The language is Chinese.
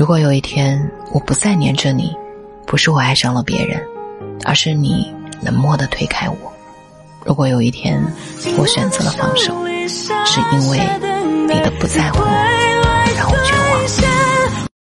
如果有一天我不再黏着你不是我爱上了别人而是你冷漠的推开我。如果有一天我选择了放手是因为你的不在乎。